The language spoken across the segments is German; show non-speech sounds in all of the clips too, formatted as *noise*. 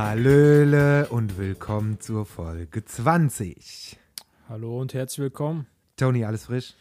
Hallöle und willkommen zur Folge 20. Hallo und herzlich willkommen. Tony, alles frisch?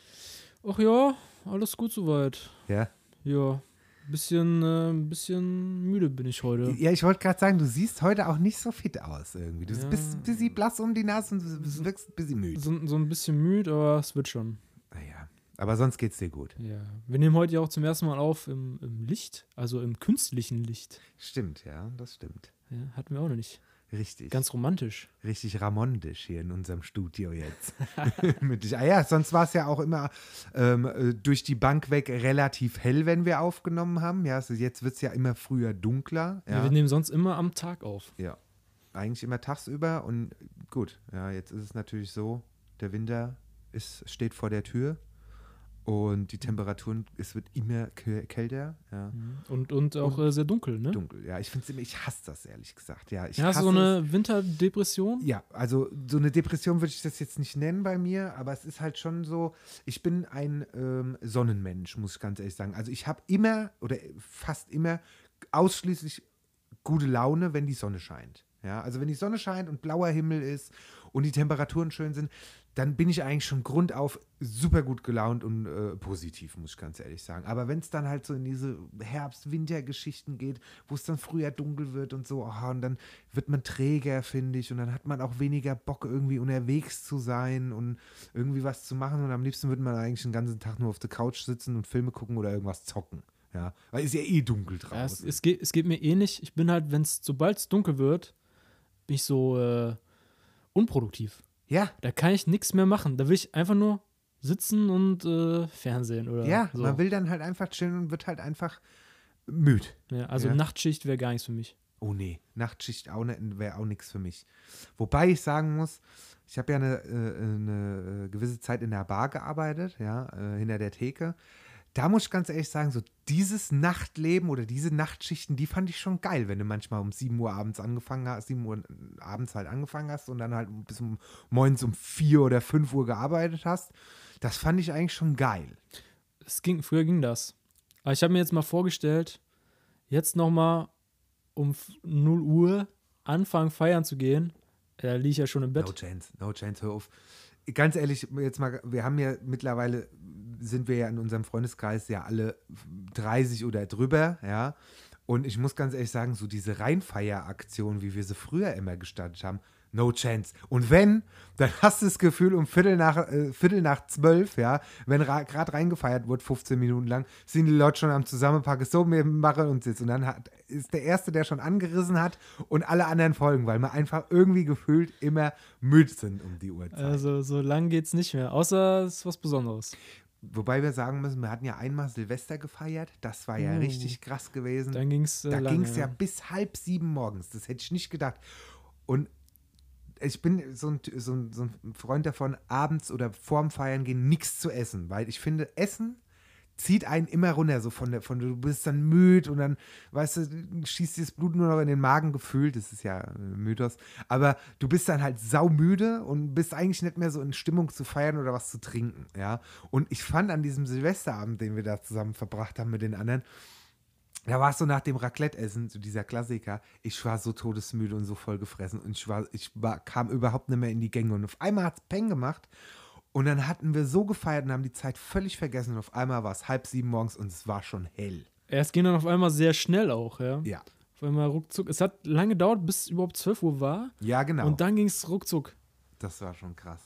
Ach ja, alles gut soweit. Ja? Ja, bisschen, äh, bisschen müde bin ich heute. Ja, ich wollte gerade sagen, du siehst heute auch nicht so fit aus irgendwie. Du Ja. bist ein bisschen blass um die Nase und du wirkst ein bisschen müde. So, so ein bisschen müde, aber es wird schon. Naja, aber sonst geht's dir gut. Ja. Wir nehmen heute ja auch zum ersten Mal auf im, im Licht, also im künstlichen Licht. Stimmt, ja, das stimmt. Ja, hatten wir auch noch nicht. Richtig. Ganz romantisch. richtig Ramondisch hier in unserem Studio jetzt. *laughs* Mit dich. Ah ja, sonst war es ja auch immer ähm, äh, durch die Bank weg relativ hell, wenn wir aufgenommen haben. Ja, also jetzt wird es ja immer früher dunkler. Ja. Ja. wir nehmen sonst immer am Tag auf. ja. Eigentlich immer tagsüber und gut, ja, jetzt ist es natürlich so, der Winter ist, steht vor der Tür und die Temperaturen, es wird immer kä- kälter, ja. Und, und auch äh, sehr dunkel, ne? Dunkel, ja. Ich finde ich hasse das ehrlich gesagt. Ja, ich Ja, hast du so es. eine Winterdepression? Ja, also so eine Depression würde ich das jetzt nicht nennen bei mir, aber es ist halt schon so, ich bin ein ähm, Sonnenmensch, muss ich ganz ehrlich sagen. Also ich habe immer oder fast immer ausschließlich gute Laune, wenn die Sonne scheint. Ja, also wenn die Sonne scheint und blauer Himmel ist und die Temperaturen schön sind, dann bin ich eigentlich schon grundauf super gut gelaunt und äh, positiv, muss ich ganz ehrlich sagen. Aber wenn es dann halt so in diese Herbst-Winter-Geschichten geht, wo es dann früher dunkel wird und so, oh, und dann wird man träger, finde ich, und dann hat man auch weniger Bock, irgendwie unterwegs zu sein und irgendwie was zu machen. Und am liebsten würde man eigentlich den ganzen Tag nur auf der Couch sitzen und Filme gucken oder irgendwas zocken. Ja, weil ist ja eh dunkel Ja, es, draußen. es, geht, es geht mir ähnlich. Ich bin halt, wenn es, sobald es dunkel wird, bin ich so äh, unproduktiv. Ja, Da kann ich nichts mehr machen. Da will ich einfach nur sitzen und äh, Fernsehen oder ja, so. man will dann halt einfach chillen und wird halt einfach müde. Ja, also Ja. Nachtschicht wäre gar nichts für mich. Oh nee, Nachtschicht auch ne, wäre auch nichts für mich. Wobei ich sagen muss, ich habe ja eine, äh, eine äh, gewisse Zeit in der Bar gearbeitet, ja, äh, hinter der Theke. Da muss ich ganz ehrlich sagen, so dieses Nachtleben oder diese Nachtschichten, die fand ich schon geil, wenn du manchmal um 7 Uhr abends angefangen hast, 7 Uhr abends halt angefangen hast und dann halt bis um morgens um 4 oder 5 Uhr gearbeitet hast. Das fand ich eigentlich schon geil. Es ging, früher ging das. Aber ich habe mir jetzt mal vorgestellt, jetzt nochmal um f- 0 Uhr anfangen feiern zu gehen. Da liege ich ja schon im No Bett. chance, no chance, hör auf. Ganz ehrlich, jetzt mal, wir haben ja mittlerweile, sind wir ja in unserem Freundeskreis ja alle 30 oder drüber, ja. Und ich muss ganz ehrlich sagen, so diese Reinfeieraktion, wie wir sie früher immer gestartet haben, no chance. Und wenn, dann *laughs* hast du das Gefühl, um Viertel nach, äh, Viertel nach zwölf, ja, wenn gerade reingefeiert wird, 15 Minuten lang, sind die Leute schon am Zusammenpacken, so, wir machen uns jetzt. Und dann hat, ist der Erste, der schon angerissen hat und alle anderen folgen, weil wir einfach irgendwie gefühlt immer müde sind um die Uhrzeit. Also so lang geht's nicht mehr. Außer es ist was Besonderes. Wobei wir sagen müssen, wir hatten ja einmal Silvester gefeiert, das war ja Uh. richtig krass gewesen. Dann ging's äh, da ging es ja ja. bis halb sieben morgens, das hätte ich nicht gedacht. Und ich bin so ein, so, ein, so ein Freund davon, abends oder vorm Feiern gehen nichts zu essen, weil ich finde, Essen zieht einen immer runter, so von der, von du bist dann müde und dann, weißt du, schießt dir das Blut nur noch in den Magen gefühlt, das ist ja Mythos, aber du bist dann halt saumüde und bist eigentlich nicht mehr so in Stimmung zu feiern oder was zu trinken, ja. Und ich fand an diesem Silvesterabend, den wir da zusammen verbracht haben mit den anderen, da war es so nach dem Raclette-Essen, so dieser Klassiker. Ich war so todesmüde und so voll gefressen und ich war, ich war, kam überhaupt nicht mehr in die Gänge. Und auf einmal hat es Peng gemacht und dann hatten wir so gefeiert und haben die Zeit völlig vergessen und auf einmal war es halb sieben morgens und es war schon hell. Ja, es ging dann auf einmal sehr schnell auch, ja. Ja. Auf einmal ruckzuck. Es hat lange gedauert, bis es überhaupt 12 Uhr war. Ja, genau. Und dann ging es ruckzuck. das war schon krass.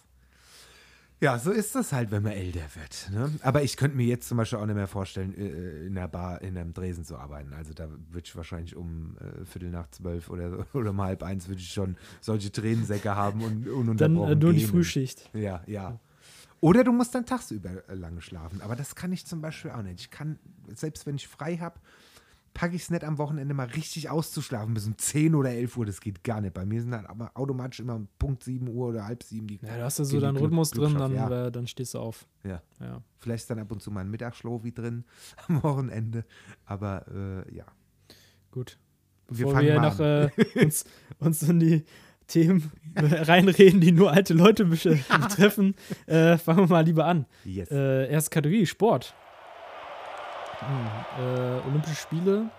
Ja, so ist das halt, wenn man älter wird. Ne? Aber ich könnte mir jetzt zum Beispiel auch nicht mehr vorstellen, äh, in einer Bar, in einem Dresen zu arbeiten. Also da würde ich wahrscheinlich um äh, Viertel nach zwölf oder, *laughs* oder um halb eins würde ich schon solche Tränensäcke haben und Dann ununterbrochen äh, nur die. Frühschicht. Ja, ja. Oder du musst dann tagsüber äh, lange schlafen. Aber das kann ich zum Beispiel auch nicht. Ich kann, selbst wenn ich frei habe, packe ich es nicht am Wochenende mal richtig auszuschlafen bis um 10 oder 11 Uhr. Das geht gar nicht. Bei mir sind dann aber automatisch immer um Punkt 7 Uhr oder halb 7 die. Ja, da hast du so deinen Rhythmus drin, dann, ja. äh, dann stehst du auf. Ja. Ja. Vielleicht ist dann ab und zu mal ein Mittagsschlofi drin *laughs* am Wochenende. Aber äh, ja. Gut. Wir Bevor fangen wir mal noch an. äh, *laughs* uns, uns in die Themen reinreden, die nur alte Leute betreffen, äh, fangen wir mal lieber an. Yes. Äh, erste Kategorie, Sport. Hm, äh, Olympische Spiele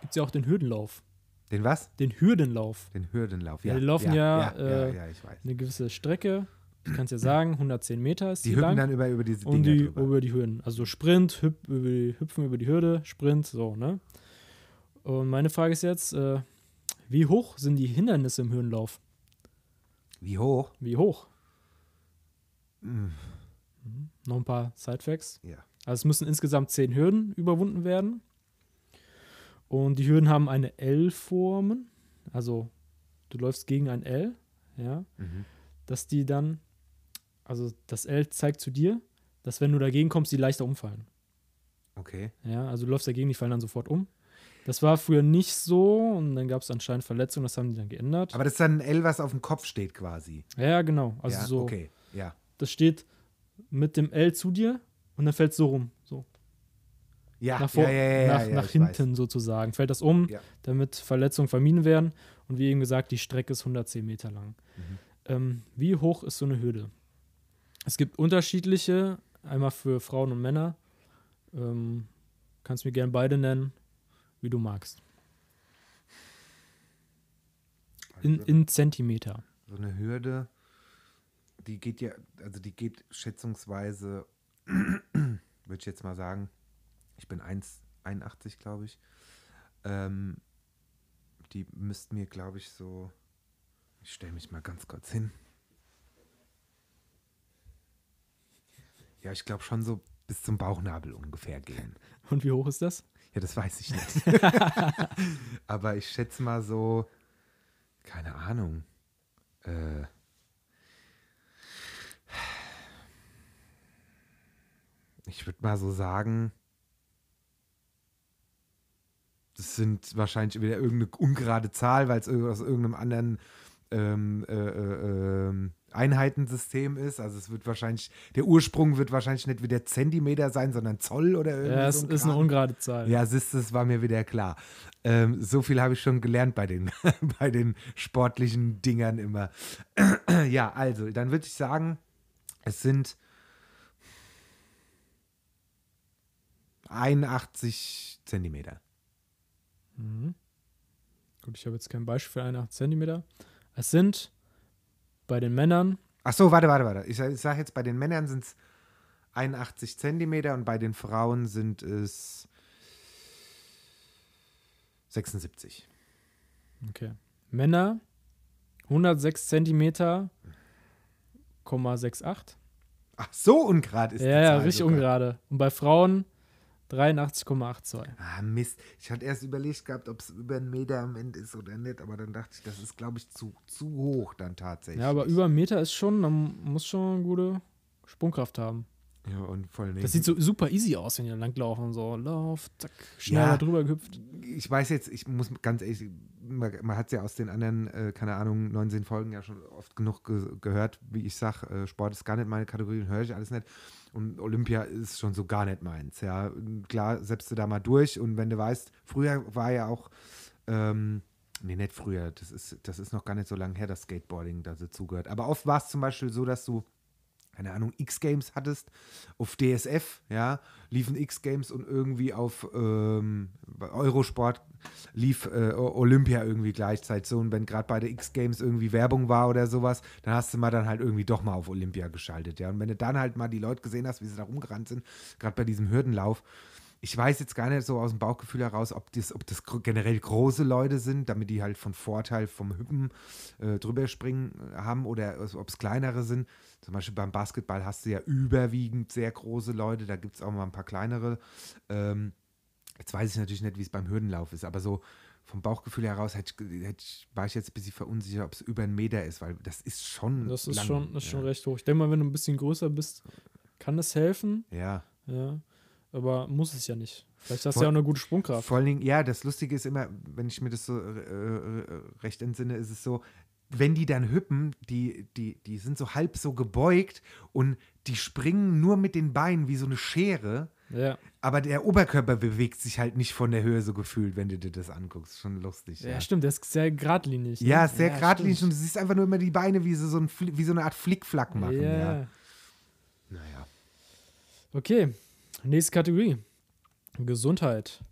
gibt es ja auch den Hürdenlauf. Den was? Den Hürdenlauf. Den Hürdenlauf. Ja, Ja, die laufen ja, ja, ja, äh, ja, ich weiß. Eine gewisse Strecke, ich kann es ja *clears throat* sagen, 110 Meter ist Die die, hüpfen lang. dann über, über diese und Dinger die drüber. über die Hürden. Also Sprint, hüp, über die, hüpfen über die Hürde, Sprint, so, ne? Und meine Frage ist jetzt, äh, wie hoch sind die Hindernisse im Hürdenlauf? Wie hoch? Wie hoch? Mm, Mhm. Noch ein paar Sidefacts. Ja. Also es müssen insgesamt zehn Hürden überwunden werden. Und die Hürden haben eine L-Formen. Also du läufst gegen ein L, ja. Mhm. Dass die dann, also das L zeigt zu dir, dass wenn du dagegen kommst, die leichter umfallen. Okay. Ja, also du läufst dagegen, die fallen dann sofort um. Das war früher nicht so und dann gab es anscheinend Verletzungen, das haben die dann geändert. Aber das ist dann ein L, was auf dem Kopf steht quasi. ja, genau. Also ja, so, Okay, ja. das steht mit dem L zu dir und dann fällt es so rum. So. Ja, nach, vor, ja, ja, ja, nach, ja, nach hinten sozusagen. Fällt das um, Ja. damit Verletzungen vermieden werden. Und wie eben gesagt, die Strecke ist 110 Meter lang. Mhm. Ähm, wie hoch ist so eine Hürde? Es gibt unterschiedliche, einmal für Frauen und Männer. Ähm, kannst mir gerne beide nennen, wie du magst. In, Weiß. in Zentimeter. So eine Hürde, die geht ja, also die geht schätzungsweise, *clears throat* würde ich jetzt mal sagen, ich bin 1,81 glaube ich. Ähm, die müssten mir, glaube ich, so, ich stelle mich mal ganz kurz hin. Ja, ich glaube schon so bis zum Bauchnabel ungefähr gehen. Und wie hoch ist das? Ja, das weiß ich nicht. *laughs* Aber ich schätze mal so, keine Ahnung. Äh, ich würde mal so sagen, das sind wahrscheinlich wieder irgendeine ungerade Zahl, weil es aus irgendeinem anderen ähm, äh, äh, ähm, Einheitensystem ist. Also es wird wahrscheinlich, der Ursprung wird wahrscheinlich nicht wieder Zentimeter sein, sondern Zoll oder irgendwie Ja, es so ein ist eine ungerade Zahl. Ja, siehst du, das war mir wieder klar. Ähm, so viel habe ich schon gelernt bei den, *laughs* bei den sportlichen Dingern immer. *clears throat* ja, also, dann würde ich sagen, es sind 81 Zentimeter. Mhm. Gut, ich habe jetzt kein Beispiel für 81 Zentimeter. Es sind bei den Männern Ach so, warte, warte, warte. Ich, sag- ich sage jetzt, bei den Männern sind es 81 Zentimeter und bei den Frauen sind es 76. Okay. Männer 106 Zentimeter, 0,68. Ach, so ungerade ist Ja, die ja, Zahl richtig sogar. ungerade. Und bei Frauen 83,82. Ah, Mist. Ich hatte erst überlegt gehabt, ob es über einen Meter am Ende ist oder nicht, aber dann dachte ich, das ist, glaube ich, zu, zu hoch dann tatsächlich. Ja, aber über einen Meter ist schon, man muss schon eine gute Sprungkraft haben. Ja, und voll Das sieht so super easy aus, wenn die langlaufen und so. Lauf, zack, schnell Ja. drüber gehüpft. Ich weiß jetzt, ich muss ganz ehrlich, man, man hat es ja aus den anderen, äh, keine Ahnung, 19 Folgen ja schon oft genug ge gehört, wie ich sage, äh, Sport ist gar nicht meine Kategorie, höre ich alles nicht. Und Olympia ist schon so gar nicht meins. Ja, klar, setzt du da mal durch und wenn du weißt, früher war ja auch, ähm, nee, nicht früher, das ist, das ist noch gar nicht so lange her, das Skateboarding da dazugehört. Aber oft war es zum Beispiel so, dass du keine Ahnung, X-Games hattest, auf DSF, ja, liefen X-Games und irgendwie auf ähm, Eurosport lief äh, Olympia irgendwie gleichzeitig so. Und wenn gerade bei der X-Games irgendwie Werbung war oder sowas, dann hast du mal dann halt irgendwie doch mal auf Olympia geschaltet, ja. Und wenn du dann halt mal die Leute gesehen hast, wie sie da rumgerannt sind, gerade bei diesem Hürdenlauf, ich weiß jetzt gar nicht so aus dem Bauchgefühl heraus, ob das, ob das generell große Leute sind, damit die halt von Vorteil vom Hüppen äh, drüber springen äh, haben oder ob es kleinere sind. Zum Beispiel beim Basketball hast du ja überwiegend sehr große Leute, da gibt es auch mal ein paar kleinere. Ähm, jetzt weiß ich natürlich nicht, wie es beim Hürdenlauf ist, aber so vom Bauchgefühl heraus hätte ich, hätte ich, war ich jetzt ein bisschen verunsichert, ob es über einen Meter ist, weil das ist schon. Das ist lang, schon, das ist ja. schon recht hoch. Ich denke mal, wenn du ein bisschen größer bist, kann das helfen. Ja, Ja. Aber muss es ja nicht. Vielleicht hast du ja auch eine gute Sprungkraft. Vor allen Dingen, ja, das Lustige ist immer, wenn ich mir das so äh, äh, recht entsinne, ist es so, wenn die dann hüppen, die, die, die sind so halb so gebeugt und die springen nur mit den Beinen wie so eine Schere, Ja. aber der Oberkörper bewegt sich halt nicht von der Höhe so gefühlt, wenn du dir das anguckst. Schon lustig. Ja, Ja, stimmt, der ist sehr geradlinig. ne? ja sehr geradlinig stimmt. und du siehst einfach nur immer die Beine wie so, so, ein, wie so eine Art Flickflack machen. Ja. Ja. Naja. Okay, nächste Kategorie. Gesundheit.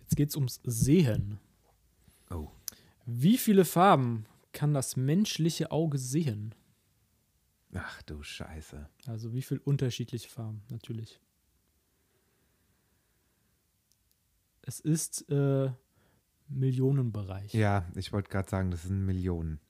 Jetzt geht es ums Sehen. Oh. Wie viele Farben kann das menschliche Auge sehen? Ach du Scheiße. Also wie viele unterschiedliche Farben, natürlich. Es ist äh, Millionenbereich. Ja, ich wollte gerade sagen, das sind Millionen.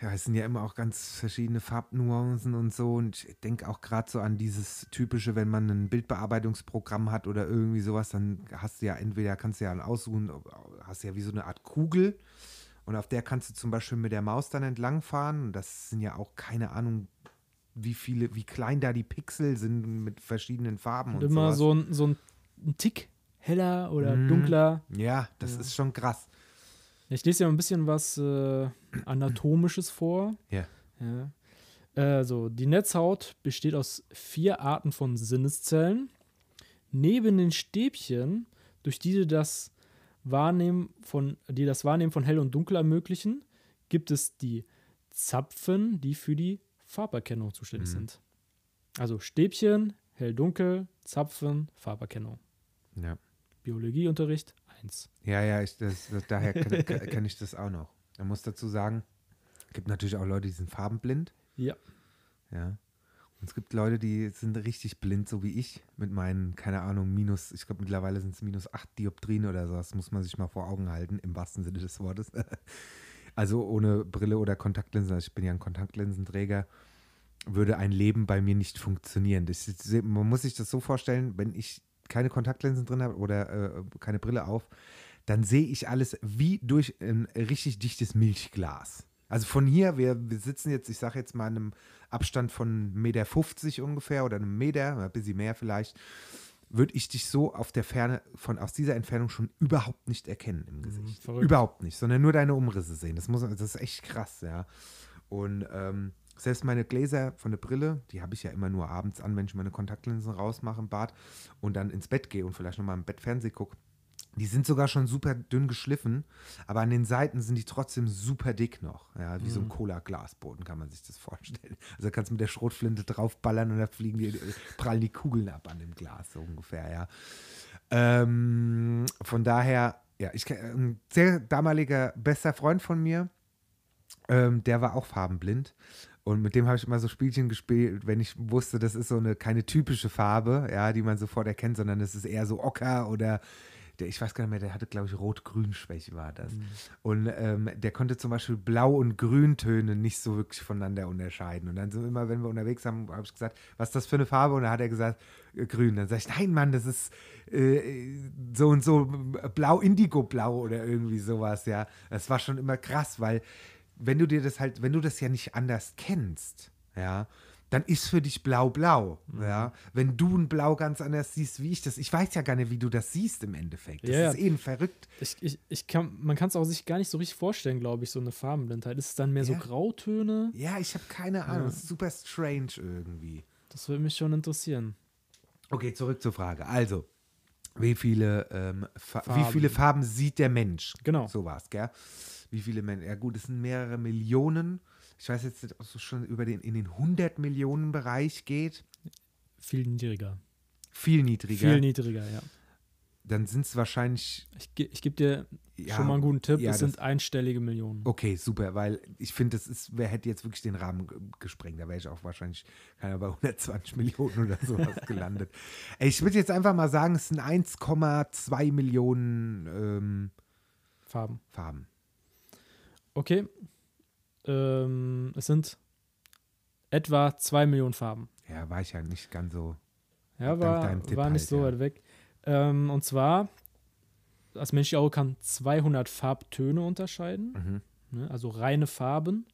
Ja, es sind ja immer auch ganz verschiedene Farbnuancen und so. Und ich denke auch gerade so an dieses typische, wenn man ein Bildbearbeitungsprogramm hat oder irgendwie sowas, dann hast du ja entweder kannst du ja aussuchen, hast ja wie so eine Art Kugel. Und auf der kannst du zum Beispiel mit der Maus dann entlangfahren. Und das sind ja auch keine Ahnung, wie viele, wie klein da die Pixel sind mit verschiedenen Farben Und und immer sowas. so ein, so ein, Tick heller oder Mhm. dunkler. Ja, das Ja. ist schon krass. Ich lese ja ein bisschen was äh, Anatomisches vor. Ja. Ja. Also, die Netzhaut besteht aus vier Arten von Sinneszellen. Neben den Stäbchen, durch die das Wahrnehmen von, die das Wahrnehmen von hell und dunkel ermöglichen, gibt es die Zapfen, die für die Farberkennung zuständig Mhm. sind. Also Stäbchen, hell-dunkel, Zapfen, Farberkennung. Ja. Biologieunterricht 1. Ja, ja, ich, das, daher kenne kenn ich das auch noch. Man muss dazu sagen, es gibt natürlich auch Leute, die sind farbenblind. Ja. Ja. Und es gibt Leute, die sind richtig blind, so wie ich, mit meinen, keine Ahnung, minus, ich glaube mittlerweile sind es minus 8 Dioptrien oder so. Das muss man sich mal vor Augen halten, im wahrsten Sinne des Wortes. *laughs* Also ohne Brille oder Kontaktlinsen, also ich bin ja ein Kontaktlinsenträger, würde ein Leben bei mir nicht funktionieren. Das man muss sich das so vorstellen, wenn ich keine Kontaktlinsen drin habe oder äh, keine Brille auf, dann sehe ich alles wie durch ein richtig dichtes Milchglas. Also von hier, wir, wir sitzen jetzt, ich sage jetzt mal, in einem Abstand von 1,50 Meter ungefähr oder einem Meter, ein bisschen mehr vielleicht, würde ich dich so auf der Ferne, von aus dieser Entfernung schon überhaupt nicht erkennen im Gesicht. verrückt. Überhaupt nicht, sondern nur deine Umrisse sehen. Das, muss, das ist echt krass, ja. Und ähm, selbst meine Gläser von der Brille, die habe ich ja immer nur abends an, wenn ich meine Kontaktlinsen rausmache im Bad und dann ins Bett gehe und vielleicht nochmal im Bett Fernsehen gucke. Die sind sogar schon super dünn geschliffen, aber an den Seiten sind die trotzdem super dick noch. Ja, wie so ein Cola-Glasboden kann man sich das vorstellen. Also kannst du mit der Schrotflinte draufballern und da fliegen die, prallen die Kugeln ab an dem Glas, so ungefähr, ja. Ähm, von daher, ja, ich ein sehr damaliger bester Freund von mir, ähm, der war auch farbenblind. Und mit dem habe ich immer so Spielchen gespielt, wenn ich wusste, das ist so eine keine typische Farbe, ja, die man sofort erkennt, sondern das ist eher so Ocker oder der, ich weiß gar nicht mehr, der hatte, glaube ich, Rot-Grün-Schwäche war das. Und ähm, der konnte zum Beispiel Blau- und Grüntöne nicht so wirklich voneinander unterscheiden. Und dann so immer, wenn wir unterwegs haben, habe ich gesagt, was ist das für eine Farbe? Und dann hat er gesagt, äh, grün. Dann sage ich, nein, Mann, das ist äh, so und so blau-indigo-blau oder irgendwie sowas, ja. Das war schon immer krass, weil wenn du dir das halt, wenn du das ja nicht anders kennst, ja, dann ist für dich blau-blau, Mhm. ja. Wenn du ein Blau ganz anders siehst wie ich das, ich weiß ja gar nicht, wie du das siehst im Endeffekt. Das Ja, ist eben verrückt. Ich, ich, ich kann, man kann es auch sich gar nicht so richtig vorstellen, glaube ich, so eine Farbenblindheit. Ist es dann mehr so Ja. Grautöne? Ja, ich habe keine Ahnung. Ja. Das ist super strange irgendwie. Das würde mich schon interessieren. Okay, zurück zur Frage. Also, wie viele, ähm, Fa wie Farben. viele Farben sieht der Mensch? Genau. So war es, gell? Wie viele Menschen? Ja, gut, es sind mehrere Millionen. Ich weiß jetzt nicht, ob es schon über den, in den 100 Millionen Bereich geht. Viel niedriger. Viel niedriger. Viel niedriger, ja. Dann sind es wahrscheinlich. Ich, ge- ich gebe dir Ja, schon mal einen guten Tipp. ja, es sind einstellige Millionen. Okay, super, weil ich finde, das ist, wer hätte jetzt wirklich den Rahmen ge- gesprengt. Da wäre ich auch wahrscheinlich keiner bei 120 *laughs* Millionen oder sowas gelandet. *laughs* Ey, ich würde jetzt einfach mal sagen, es sind 1,2 Millionen ähm, Farben. Farben. Okay. Ähm, es sind etwa zwei Millionen Farben. Ja, war ich ja nicht ganz so. Ja, war, war nicht halt, so ja. weit weg. Ähm, und zwar, das menschliche Auge kann 200 Farbtöne unterscheiden, Mhm. ne, also reine Farben.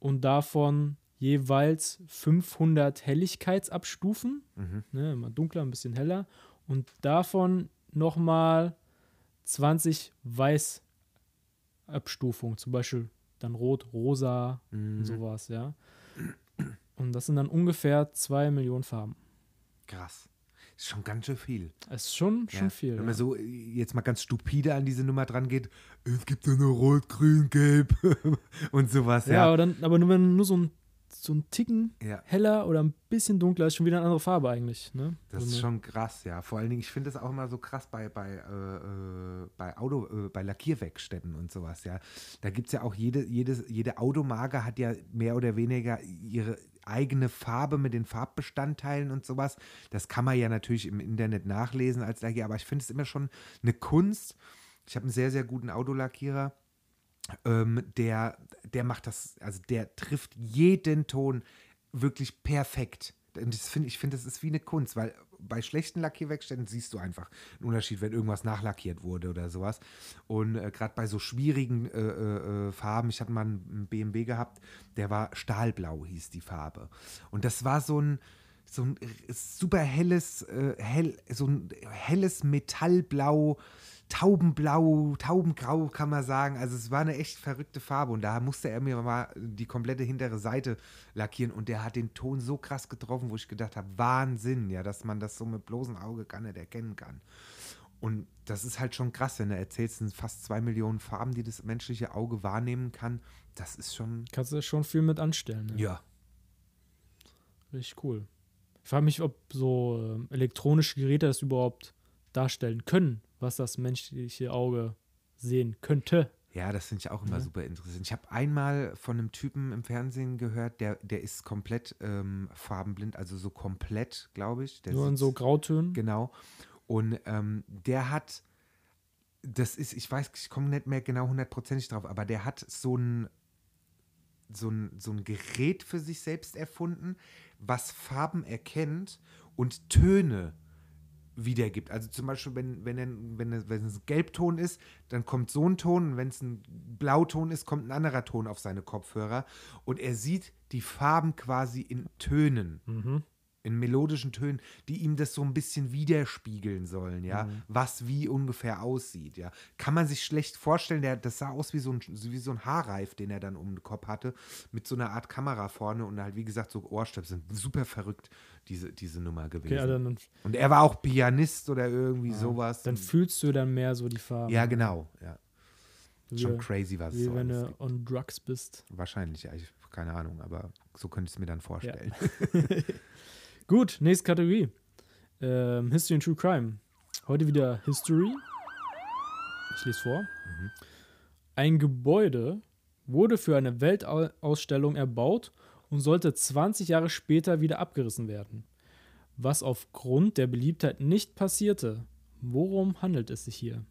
Und davon jeweils 500 Helligkeitsabstufen. Mhm. Ne, immer dunkler, ein bisschen heller. Und davon nochmal 20 Weißabstufungen. Zum Beispiel dann Rot, Rosa Mhm. und sowas, ja. Und das sind dann ungefähr 2 Millionen Farben. Krass. Ist schon ganz schön viel. Ist schon, schon Ja. viel. Wenn ja. man so äh, jetzt mal ganz stupide an diese Nummer dran geht, es gibt ja nur Rot, Grün, Gelb *laughs* und sowas, Ja, ja. aber, dann, aber nur wenn nur so ein, so ein Ticken Ja. heller oder ein bisschen dunkler ist schon wieder eine andere Farbe eigentlich. Ne? Das so ist schon krass, ja. Vor allen Dingen, ich finde es auch immer so krass bei, bei, äh, äh, bei Auto, äh, bei Lackierwerkstätten und sowas, ja. Da gibt es ja auch jede, jedes, jede Automarke hat ja mehr oder weniger ihre eigene Farbe mit den Farbbestandteilen und sowas. Das kann man ja natürlich im Internet nachlesen als Lackier, aber ich finde es immer schon eine Kunst. Ich habe einen sehr, sehr guten Autolackierer. Ähm, der, der macht das, also der trifft jeden Ton wirklich perfekt. Und das find, ich finde, das ist wie eine Kunst, weil bei schlechten Lackierwerkstätten siehst du einfach einen Unterschied, wenn irgendwas nachlackiert wurde oder sowas. Und äh, gerade bei so schwierigen äh, äh, äh, Farben, ich hatte mal einen BMW gehabt, der war Stahlblau, hieß die Farbe. Und das war so ein, so ein super helles, äh, hell, so ein helles Metallblau, Taubenblau, Taubengrau kann man sagen. Also es war eine echt verrückte Farbe und da musste er mir mal die komplette hintere Seite lackieren und der hat den Ton so krass getroffen, wo ich gedacht habe, Wahnsinn, ja, dass man das so mit bloßem Auge gar nicht erkennen kann. Und das ist halt schon krass, wenn du erzählst, es sind fast zwei Millionen Farben, die das menschliche Auge wahrnehmen kann. Das ist schon. Kannst du schon viel mit anstellen. Ne? Ja. Richtig cool. Ich frage mich, ob so ähm, elektronische Geräte das überhaupt darstellen können, was das menschliche Auge sehen könnte. Ja, das finde ich auch immer Ja. super interessant. Ich habe einmal von einem Typen im Fernsehen gehört, der, der ist komplett ähm, farbenblind, also so komplett, glaube ich. Der Nur in so Grautönen. Genau. Und ähm, der hat, das ist, ich weiß, ich komme nicht mehr genau hundertprozentig drauf, aber der hat so ein, so ein, so ein Gerät für sich selbst erfunden, was Farben erkennt und Töne wiedergibt. Also zum Beispiel, wenn, wenn, er- wenn, es- wenn es ein Gelbton ist, dann kommt so ein Ton und wenn es ein Blauton ist, kommt ein anderer Ton auf seine Kopfhörer und er sieht die Farben quasi in Tönen Mhm. in melodischen Tönen, die ihm das so ein bisschen widerspiegeln sollen, ja, Mhm. was wie ungefähr aussieht, ja. Kann man sich schlecht vorstellen, der, das sah aus wie so, ein, wie so ein Haarreif, den er dann um den Kopf hatte, mit so einer Art Kamera vorne und halt, wie gesagt, so Ohrstöpsel. Super verrückt, diese, diese Nummer gewesen. Okay, also und er war auch Pianist oder irgendwie sowas. dann fühlst du dann mehr so die Farben. ja, genau, ja. Wie, Schon crazy, was es wie so wenn du on Drugs bist. Wahrscheinlich, ja, ich, keine Ahnung, aber so könnte ich es mir dann vorstellen. *laughs* Gut, nächste Kategorie. Ähm, History and True Crime. Heute wieder History. Ich lese vor. Ein Gebäude wurde für eine Weltausstellung erbaut und sollte 20 Jahre später wieder abgerissen werden. Was aufgrund der Beliebtheit nicht passierte. Worum handelt es sich hier?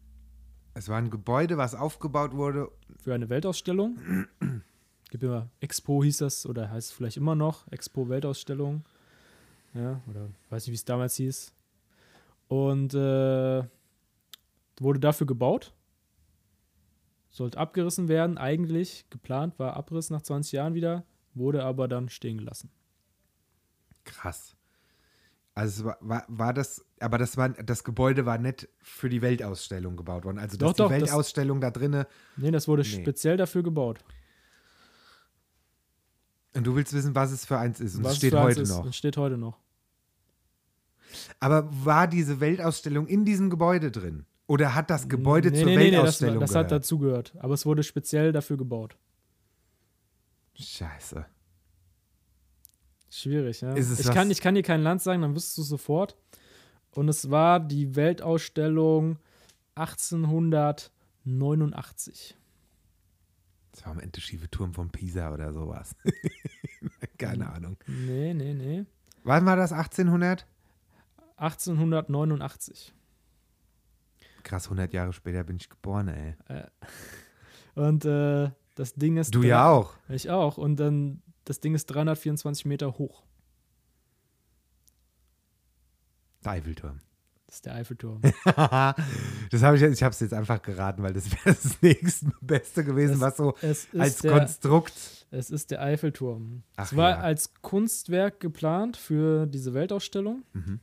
Es war ein Gebäude, was aufgebaut wurde. Für eine Weltausstellung. *clears throat* Gibt immer Expo hieß das oder heißt es vielleicht immer noch Expo Weltausstellung. Ja, oder weiß nicht, wie es damals hieß. Und äh, wurde dafür gebaut. Sollte abgerissen werden, eigentlich geplant war Abriss nach 20 Jahren wieder, wurde aber dann stehen gelassen. Krass. Also war, war, war das, aber das war, das Gebäude war nicht für die Weltausstellung gebaut worden. Also dass Doch, doch, die das- Weltausstellung da drinne. Nee, das wurde Nee. speziell dafür gebaut. Und du willst wissen, was es für eins ist. Und Was es steht heute ist, noch. Es steht heute noch. Aber war diese Weltausstellung in diesem Gebäude drin? Oder hat das Gebäude Nee, zur nee, nee, nee, das, Weltausstellung das hat gehört? dazu gehört. Aber es wurde speziell dafür gebaut. Scheiße. Schwierig, ja. Ich, kann, ich kann dir kein Land sagen, dann wüsstest du sofort. Und es war die Weltausstellung 1889. Das war am Ende schiefe Turm von Pisa oder sowas. *laughs* Keine Ahnung. Nee, nee, nee. Wann war das? 1800? 1889. Krass, 100 Jahre später bin ich geboren, ey. *laughs* Und äh, das Ding ist. Du ja auch. Ich auch. Und dann, das Ding ist 324 Meter hoch. Der Eiffelturm. Das ist der Eiffelturm. *laughs* das habe ich, ich habe es jetzt einfach geraten, weil das wäre das nächste Beste gewesen, Es- was so als der, Konstrukt. Es ist der Eiffelturm. Ach es war ja. als Kunstwerk geplant für diese Weltausstellung. Mhm.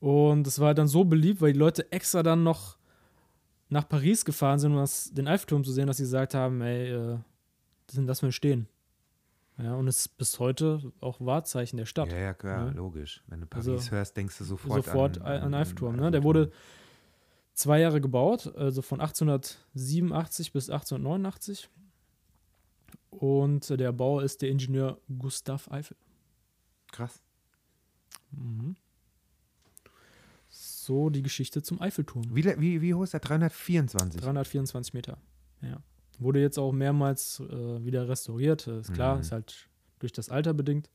Und es war dann so beliebt, weil die Leute extra dann noch nach Paris gefahren sind, um das, den Eiffelturm zu sehen, dass sie gesagt haben, ey, äh, das lassen wir stehen. Ja, und es ist bis heute auch Wahrzeichen der Stadt. Ja, ja, klar, Ne? logisch. Wenn du Paris Also, hörst, denkst du sofort, Sofort an, an Eiffelturm. Ne? Der wurde zwei Jahre gebaut, also von 1887 bis 1889. Und der Bauer ist der Ingenieur Gustav Eiffel. Krass. Mhm. So die Geschichte zum Eiffelturm. Wie, wie, wie hoch ist der? 324. 324 Meter. Ja. Wurde jetzt auch mehrmals äh, wieder restauriert. Äh, Ist klar, Mhm. ist halt durch das Alter bedingt.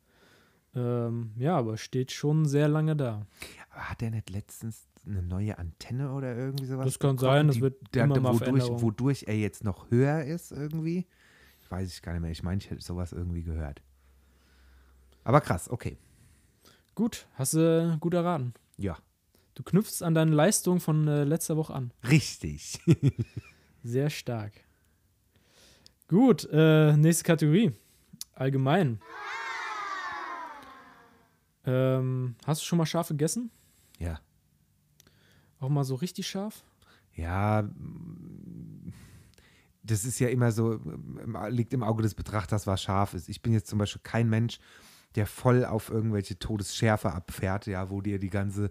Ähm, ja, aber steht schon sehr lange da. Aber hat der nicht letztens eine neue Antenne oder irgendwie sowas? Das kann bekommen, sein, das die- wird der, immer der, mal wodurch, wodurch er jetzt noch höher ist irgendwie? Weiß ich gar nicht mehr. Ich meine, ich hätte sowas irgendwie gehört. Aber krass, okay. Gut, hast du gut erraten. Ja, Du knüpfst an deine Leistung von äh, letzter Woche an. richtig. *laughs* Sehr stark. Gut, äh, nächste Kategorie. Allgemein. Ähm, hast du schon mal scharf gegessen? ja. Auch mal so richtig scharf? Ja, mm, das ist ja immer so, liegt im Auge des Betrachters, was scharf ist. Ich bin jetzt zum Beispiel kein Mensch, der voll auf irgendwelche Todesschärfe abfährt, ja, wo dir die ganze,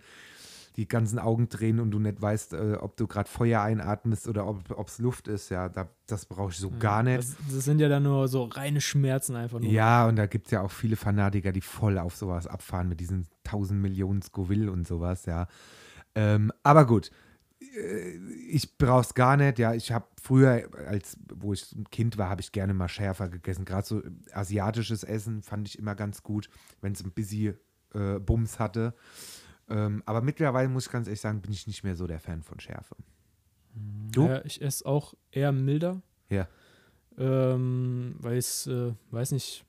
die ganzen Augen drehen und du nicht weißt, äh, ob du gerade Feuer einatmest oder ob es Luft ist, ja, da, das brauche ich so gar nicht. Das, das sind ja dann nur so reine Schmerzen einfach nur. Ja, und da gibt es ja auch viele Fanatiker, die voll auf sowas abfahren mit diesen 1000 Millionen Scoville und sowas, ja. Ähm, aber gut, äh, ich brauch's gar nicht, ja. Ich habe früher, als wo ich ein Kind war, habe ich gerne mal schärfer gegessen. Gerade so asiatisches Essen fand ich immer ganz gut, wenn es ein bisschen äh, Bums hatte. Ähm, aber mittlerweile muss ich ganz ehrlich sagen, bin ich nicht mehr so der Fan von Schärfe. Du? Äh, ich esse auch eher milder. Ja. Ähm, weil ich äh, weiß nicht,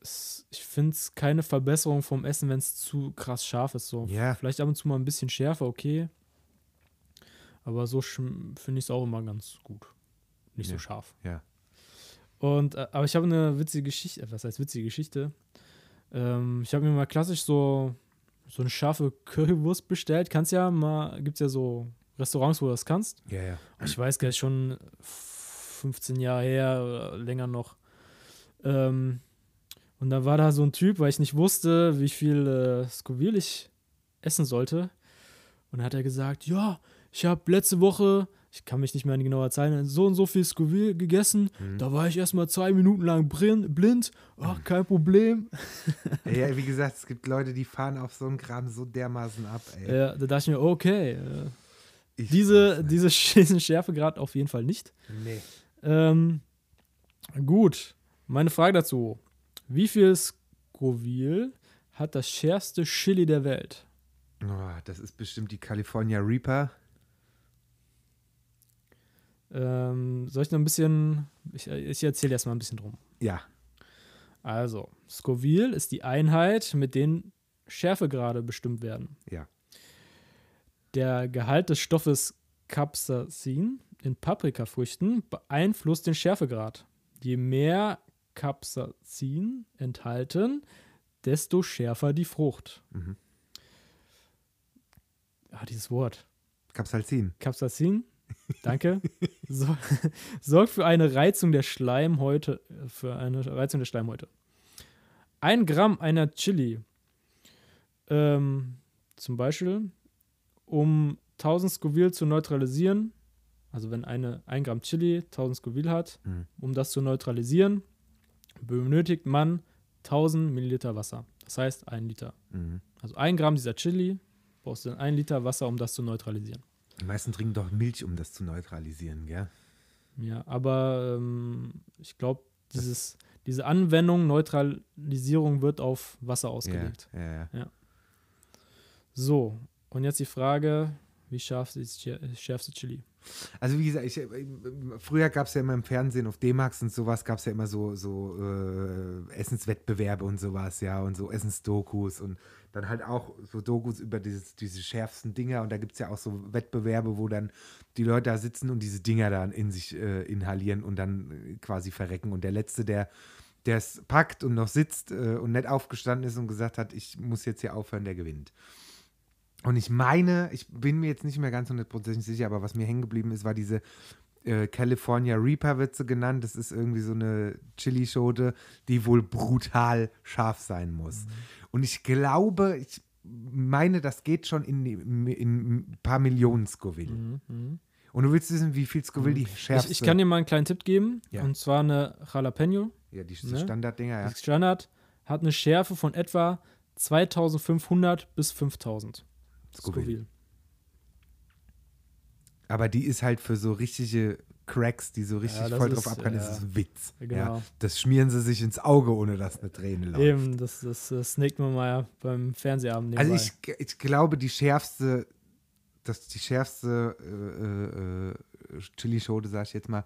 es, ich finde es keine Verbesserung vom Essen, wenn es zu krass scharf ist. So. Ja. Vielleicht ab und zu mal ein bisschen schärfer, okay. Aber so finde ich es auch immer ganz gut. Nicht so Ja. scharf. Ja. Und, äh, aber ich habe eine witzige Geschichte, äh, was heißt witzige Geschichte? Ähm, ich habe mir mal klassisch so, so eine scharfe Currywurst bestellt. Kannst ja mal, gibt es ja so Restaurants, wo du das kannst. Ja, ja. Ich weiß gar nicht, schon 15 Jahre her oder länger noch. Ähm, und da war da so ein Typ, weil ich nicht wusste, wie viel äh, Scoville ich essen sollte. Und da hat er gesagt, ja, ich habe letzte Woche, ich kann mich nicht mehr an die genaue Zahl erinnern, so und so viel Scoville gegessen. Mhm. Da war ich erstmal zwei Minuten lang blind. Ach, kein Problem. *laughs* Ja, wie gesagt, es gibt Leute, die fahren auf so einen Kram so dermaßen ab, ey. Ja, da dachte ich mir, okay, äh, Ich diese, diese *laughs* Schärfegrad auf jeden Fall nicht. Nee. Ähm, gut, meine Frage dazu. Wie viel Scoville hat das schärfste Chili der Welt? Oh, das ist bestimmt die California Reaper. Ähm, soll ich noch ein bisschen, ich, ich erzähle erstmal ein bisschen drum. Ja. Also, Scoville ist die Einheit, mit denen Schärfegrade bestimmt werden. Ja. Der Gehalt des Stoffes Capsaicin in Paprikafrüchten beeinflusst den Schärfegrad. Je mehr Capsaicin enthalten, desto schärfer die Frucht. Mhm. Ah, dieses Wort. Capsaicin. Capsaicin, danke, so, *laughs* sorgt für eine Reizung der Schleimhäute, für eine Reizung der Schleimhäute. Ein Gramm einer Chili, ähm, zum Beispiel, um 1000 Scoville zu neutralisieren, also wenn eine 1 Gramm Chili 1000 Scoville hat, Mhm. um das zu neutralisieren, benötigt man 1000 Milliliter Wasser. Das heißt, ein Liter. Mhm. Also ein Gramm dieser Chili brauchst du dann ein Liter Wasser, um das zu neutralisieren. Die meisten trinken doch Milch, um das zu neutralisieren, gell? Ja, aber ähm, ich glaube, dieses, diese Anwendung, Neutralisierung wird auf Wasser ausgelegt. Ja, ja, ja. So, und jetzt die Frage, Wie scharf ist die schärfste Chili? Also wie gesagt, ich, äh, früher gab es ja immer im Fernsehen auf D-Max und sowas gab es ja immer so, so äh, Essenswettbewerbe und sowas, ja, und so Essensdokus und dann halt auch so Dokus über dieses, diese schärfsten Dinger und da gibt es ja auch so Wettbewerbe, wo dann die Leute da sitzen und diese Dinger dann in sich äh, inhalieren und dann äh, quasi verrecken und der Letzte, der der es packt und noch sitzt äh, und nicht aufgestanden ist und gesagt hat, ich muss jetzt hier aufhören, der gewinnt. Und ich meine, ich bin mir jetzt nicht mehr ganz hundertprozentig sicher, aber was mir hängen geblieben ist, war diese äh, California Reaper, wird sie genannt. Das ist irgendwie so eine Chili-Schote, die wohl brutal scharf sein muss. Mhm. Und ich glaube, ich meine, das geht schon in, in, in ein paar Millionen Scoville. Mhm. mhm. Und du willst wissen, wie viel Scoville mhm. die schärfste... Ich, ich, kann dir mal einen kleinen Tipp geben. Ja. Und zwar eine Jalapeno. Ja, die ne? Standarddinger, ja. Die Standard hat eine Schärfe von etwa 2500 bis 5000. Scoville. Scoville. Aber die ist halt für so richtige Cracks, die so richtig ja, voll drauf abgehen, ist es Witz. Genau. Ja, das schmieren sie sich ins Auge, ohne dass eine Träne läuft. Eben, das, das, das snackt man mal beim Fernsehabend nebenbei. Also ich, ich glaube, die schärfste, das die schärfste äh, äh, Chili-Schote, sag ich jetzt mal,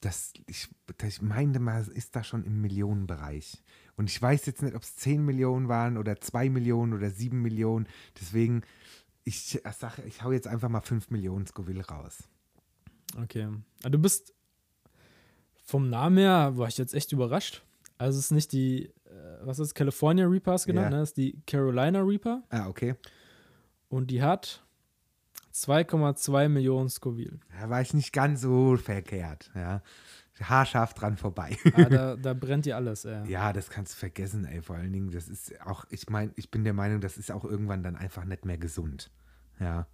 das, ich, ich meine mal, ist da schon im Millionenbereich. Und ich weiß jetzt nicht, ob es 10 Millionen waren oder 2 Millionen oder 7 Millionen. Deswegen, ich sage, ich hau jetzt einfach mal 5 Millionen Scoville raus. Okay. Also du bist vom Namen her, war ich jetzt echt überrascht. Also es ist nicht die, äh, was ist California Reapers genannt, ja. ne? Das ist die Carolina Reaper. Ah, okay. Und die hat 2,2 Millionen Scoville. Da war ich nicht ganz so verkehrt, ja. Haarscharf dran vorbei. Ah, da, *laughs* da, brennt dir alles, ey. Ja, das kannst du vergessen, ey. Vor allen Dingen, das ist auch, ich meine, ich bin der Meinung, das ist auch irgendwann dann einfach nicht mehr gesund. Ja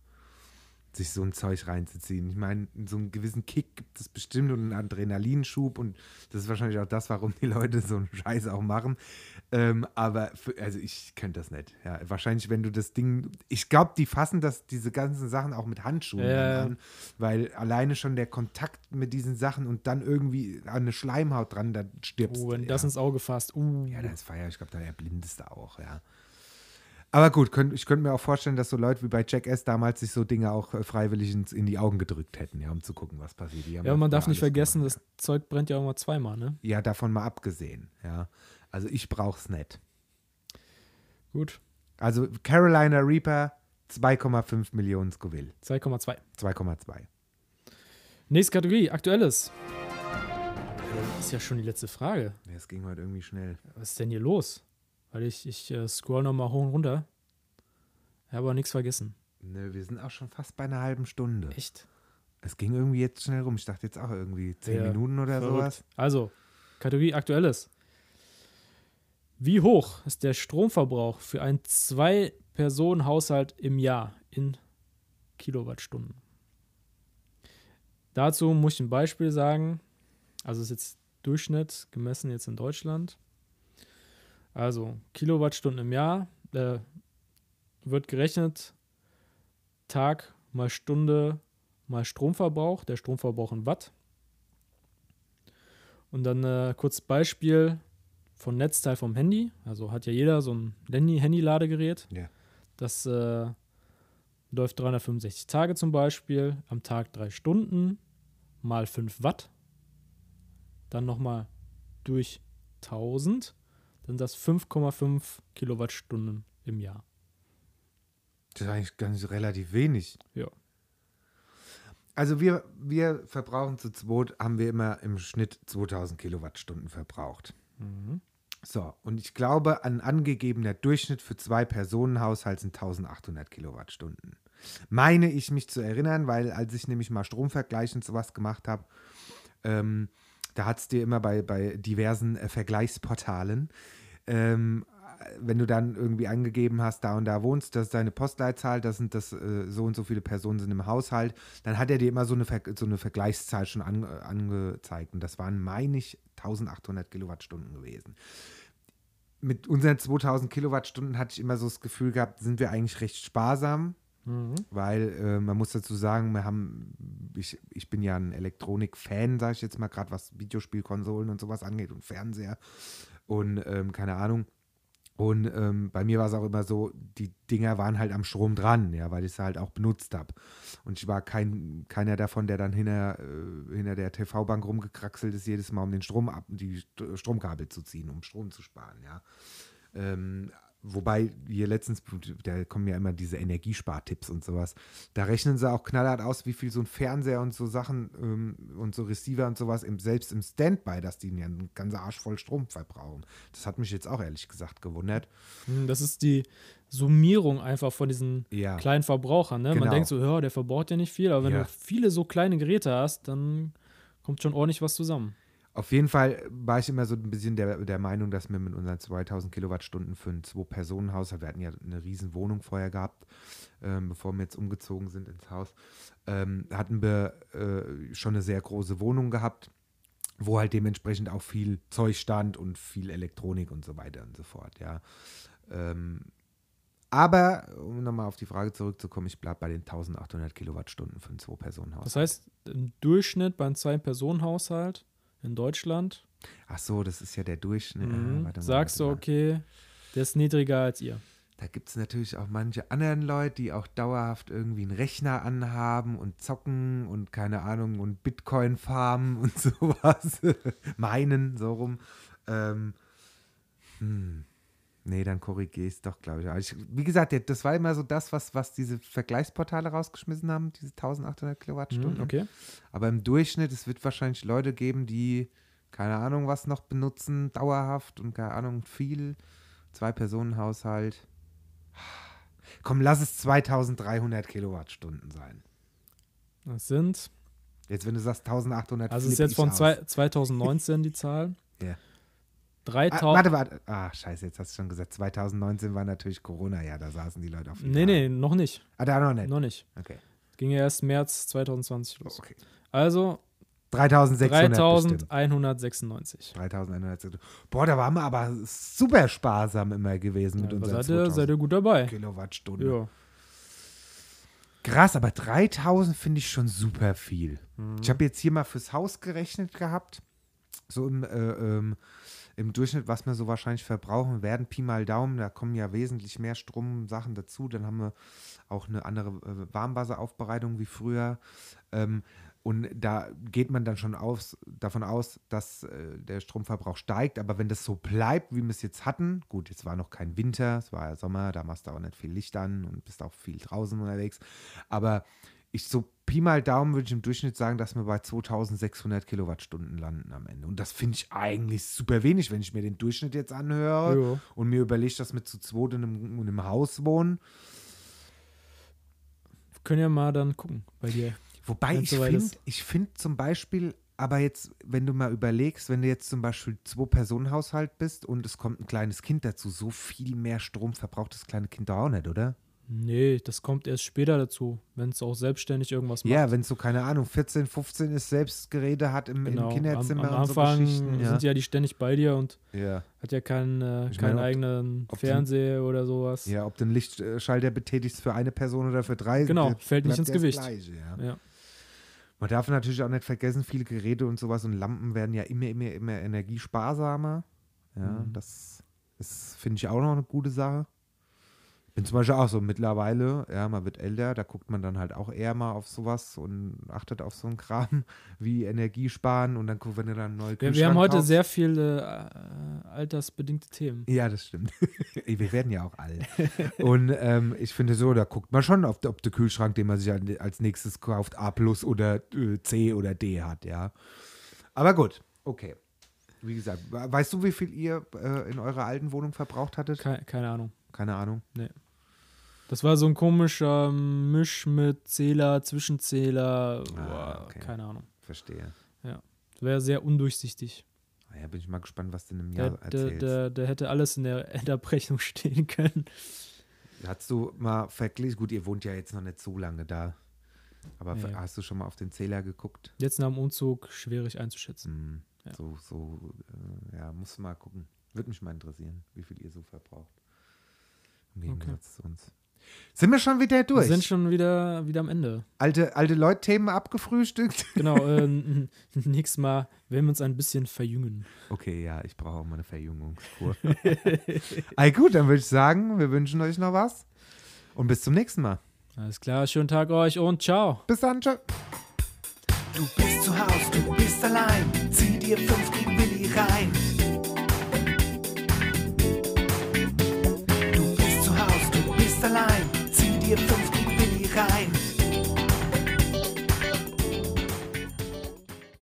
sich so ein Zeug reinzuziehen. Ich meine, so einen gewissen Kick gibt es bestimmt und einen Adrenalinschub und das ist wahrscheinlich auch das, warum die Leute so einen Scheiß auch machen. Ähm, aber für, also ich könnte das nicht. Ja, wahrscheinlich, wenn du das Ding, ich glaube, die fassen das, diese ganzen Sachen auch mit Handschuhen ja. an, weil alleine schon der Kontakt mit diesen Sachen und dann irgendwie an eine Schleimhaut dran, da stirbst. Oh, wenn ja. das ins Auge fasst, uh. Ja, dann ist Feier, ich glaube, da erblindest du auch, ja. Aber gut, könnt, ich könnte mir auch vorstellen, dass so Leute wie bei Jackass damals sich so Dinge auch äh, freiwillig ins, in die Augen gedrückt hätten, ja, um zu gucken, was passiert. ja, und man darf nicht vergessen, gemacht, das Zeug brennt ja auch mal zweimal, ne? Ja, davon mal abgesehen, ja. Also ich brauch's nicht. Gut. Also Carolina Reaper 2,5 Millionen Scoville. 2,2. 2,2. Nächste Kategorie, aktuelles. Das ist ja schon die letzte Frage. Ja, es ging heute irgendwie schnell. Was ist denn hier los? Weil ich, ich äh, scroll nochmal hoch und runter. Ich habe aber nichts vergessen. Nö, wir sind auch schon fast bei einer halben Stunde. Echt? Es ging irgendwie jetzt schnell rum. Ich dachte jetzt auch irgendwie zehn ja, Minuten oder verrückt. sowas. Also, Kategorie Aktuelles. Wie hoch ist der Stromverbrauch für einen Zwei-Personen-Haushalt im Jahr in Kilowattstunden? Dazu muss ich ein Beispiel sagen. Also ist jetzt Durchschnitt gemessen jetzt in Deutschland. Also Kilowattstunden im Jahr äh, wird gerechnet Tag mal Stunde mal Stromverbrauch, der Stromverbrauch in Watt. Und dann äh, kurz Beispiel von Netzteil vom Handy. Also hat ja jeder so ein Handy-Ladegerät. Ja. Das äh, läuft 365 Tage zum Beispiel, am Tag drei Stunden mal 5 Watt. Dann nochmal durch 1000 sind das 5,5 Kilowattstunden im Jahr. Das ist eigentlich ganz relativ wenig. Ja. Also wir, wir verbrauchen zu zweit, haben wir immer im Schnitt 2000 Kilowattstunden verbraucht. Mhm. So, und ich glaube, ein angegebener Durchschnitt für zwei Personenhaushalt sind 1800 Kilowattstunden. Meine ich mich zu erinnern, weil als ich nämlich mal Stromvergleich und sowas gemacht habe, ähm, da hat es dir immer bei, bei diversen äh, Vergleichsportalen ähm, wenn du dann irgendwie angegeben hast, da und da wohnst, das ist deine Postleitzahl, das sind das äh, so und so viele Personen sind im Haushalt, dann hat er dir immer so eine, Ver so eine Vergleichszahl schon an, angezeigt. Und das waren, meine ich, 1800 Kilowattstunden gewesen. Mit unseren 2000 Kilowattstunden hatte ich immer so das Gefühl gehabt, sind wir eigentlich recht sparsam. Mhm. Weil äh, man muss dazu sagen, wir haben, ich, ich bin ja ein Elektronik-Fan, sage ich jetzt mal, gerade was Videospielkonsolen und sowas angeht und Fernseher und ähm, keine Ahnung. Und ähm, bei mir war es auch immer so, die Dinger waren halt am Strom dran, ja, weil ich sie halt auch benutzt habe. Und ich war kein, keiner davon, der dann hinter, äh, hinter der TV-Bank rumgekraxelt ist, jedes Mal um den Strom ab, die St- Stromkabel zu ziehen, um Strom zu sparen, ja. Ähm, wobei hier letztens, da kommen ja immer diese Energiespartipps und sowas. Da rechnen sie auch knallhart aus, wie viel so ein Fernseher und so Sachen ähm, und so Receiver und sowas im, selbst im Standby, dass die einen ganzen Arsch voll Strom verbrauchen. Das hat mich jetzt auch ehrlich gesagt gewundert. Hm, Das ist die Summierung einfach von diesen Ja. kleinen Verbrauchern. Ne? Genau. Man denkt so, ja, der verbraucht ja nicht viel, aber wenn Ja. du viele so kleine Geräte hast, dann kommt schon ordentlich was zusammen. Auf jeden Fall war ich immer so ein bisschen der, der Meinung, dass wir mit unseren 2000 Kilowattstunden für einen Zwei-Personen-Haushalt, wir hatten ja eine riesen Wohnung vorher gehabt, ähm, bevor wir jetzt umgezogen sind ins Haus, ähm, hatten wir äh, schon eine sehr große Wohnung gehabt, wo halt dementsprechend auch viel Zeug stand und viel Elektronik und so weiter und so fort, ja. Ähm, aber, um nochmal auf die Frage zurückzukommen, ich bleibe bei den 1800 Kilowattstunden für einen Zwei-Personen-Haushalt. Das heißt, im Durchschnitt bei einem Zwei-Personen-Haushalt in Deutschland Ach so, das ist ja der Durchschnitt. mhm, Ah, mal, sagst du, okay, der ist niedriger als ihr. Da gibt es natürlich auch manche anderen Leute, die auch dauerhaft irgendwie einen Rechner anhaben und zocken und keine Ahnung und Bitcoin farmen und *laughs* sowas. Meinen, so rum. Ähm, hm. Nee, dann korrigiere ich es doch, glaube ich. Aber ich. Wie gesagt, das war immer so das, was, was diese Vergleichsportale rausgeschmissen haben, diese 1800 Kilowattstunden. Mhm, okay. Aber im Durchschnitt, es wird wahrscheinlich Leute geben, die keine Ahnung was noch benutzen, dauerhaft und keine Ahnung viel. Zwei-Personen-Haushalt. Komm, lass es 2300 Kilowattstunden sein. Das sind, Jetzt, wenn du sagst 1800 also ist jetzt von zwei, 2019 die Zahl. *laughs* Ja. 3000. Ah, warte, warte. Ah, scheiße, jetzt hast du schon gesagt. 2019 war natürlich Corona-Jahr, da saßen die Leute auf Nee, nee, noch nicht. Ah, da noch nicht. Noch nicht. Okay. Ging ja erst März 2020 los. okay. Also 3600 bestimmt. 3196. 3100. Boah, da waren wir aber super sparsam immer gewesen mit Ja, unseren seid, ihr, 2000 seid ihr gut dabei. Kilowattstunden. Ja. Krass, aber 3000 finde ich schon super viel. Mhm. Ich habe jetzt hier mal fürs Haus gerechnet gehabt. So im, äh, ähm, im Durchschnitt, was wir so wahrscheinlich verbrauchen werden. Pi mal Daumen, da kommen ja wesentlich mehr Stromsachen dazu. Dann haben wir auch eine andere äh, Warmwasseraufbereitung wie früher. Ähm, und da geht man dann schon aus, davon aus, dass äh, der Stromverbrauch steigt. Aber wenn das so bleibt, wie wir es jetzt hatten, gut, jetzt war noch kein Winter, es war ja Sommer, da machst du auch nicht viel Licht an und bist auch viel draußen unterwegs. Aber ich so Pi mal Daumen würde ich im Durchschnitt sagen, dass wir bei 2600 Kilowattstunden landen am Ende. Und das finde ich eigentlich super wenig, wenn ich mir den Durchschnitt jetzt anhöre Ja. und mir überlege, dass wir zu zweit in einem, in einem Haus wohnen. Wir können ja mal dann gucken bei dir. Wobei ich soweit finde, ich finde zum Beispiel, aber jetzt, wenn du mal überlegst, wenn du jetzt zum Beispiel Zwei-Personen-Haushalt bist und es kommt ein kleines Kind dazu, so viel mehr Strom verbraucht das kleine Kind doch auch nicht, oder? Nee, das kommt erst später dazu, wenn es auch selbstständig irgendwas macht. Ja, wenn es so, keine Ahnung, 14, 15 ist, selbst Geräte hat im, genau. im Kinderzimmer am, am und so Anfang Geschichten. Ja. sind ja die ständig bei dir und ja. hat ja keinen, äh, keinen meine, eigenen ob Fernseher oder sowas. ja, ob du einen Lichtschalter betätigst für eine Person oder für drei. Genau, fällt nicht ins Gewicht. Gleiche, ja. Ja. Man darf natürlich auch nicht vergessen, viele Geräte und sowas und Lampen werden ja immer, immer, immer energiesparsamer. Ja, Mhm. das ist, finde ich, auch noch eine gute Sache. Bin zum Beispiel auch so mittlerweile, ja, man wird älter, da guckt man dann halt auch eher mal auf sowas und achtet auf so einen Kram *laughs* wie Energiesparen und dann guckt, wenn du dann neue Wir, wir haben heute sehr viele äh, altersbedingte Themen. Ja, das stimmt. *laughs* Wir werden ja auch alt. Und ähm, ich finde so, da guckt man schon, ob, ob der Kühlschrank, den man sich als nächstes kauft, A plus oder äh, C oder D hat, ja. Aber gut, okay. Wie gesagt, we- weißt du, wie viel ihr äh, in eurer alten Wohnung verbraucht hattet? Keine, keine Ahnung. Keine Ahnung. Das war so ein komischer Misch mit Zähler, Zwischenzähler. Ah, boah, okay. Keine Ahnung. Verstehe. Das wäre sehr undurchsichtig. Naja, bin ich mal gespannt, was du in einem Jahr der, erzählst. der, der hätte alles in der Endabrechnung *laughs* stehen können. Hast du mal verglichen? Gut, ihr wohnt ja jetzt noch nicht so lange da. Aber Nee. hast du schon mal auf den Zähler geguckt? Jetzt nach dem Umzug schwierig einzuschätzen. Hm, Ja. So, so, äh, ja, musst du mal gucken. Würde mich mal interessieren, wie viel ihr so verbraucht. Im Okay. Gegensatz zu uns. Sind wir schon wieder Wir durch? sind schon wieder, wieder am Ende. alte, alte Leute-Themen abgefrühstückt? *laughs* Genau, äh, n- nächstes Mal werden wir uns ein bisschen verjüngen. Okay, ja, ich brauche auch mal eine Verjüngungskur. *laughs* Ey, gut, dann würde ich sagen, wir wünschen euch noch was. Und bis zum nächsten Mal. Alles klar, schönen Tag euch und ciao. Bis dann, ciao. Du bist zu Haus, du bist allein. Zieh dir fünf gegen Willi rein. Allein. Zieh dir fünf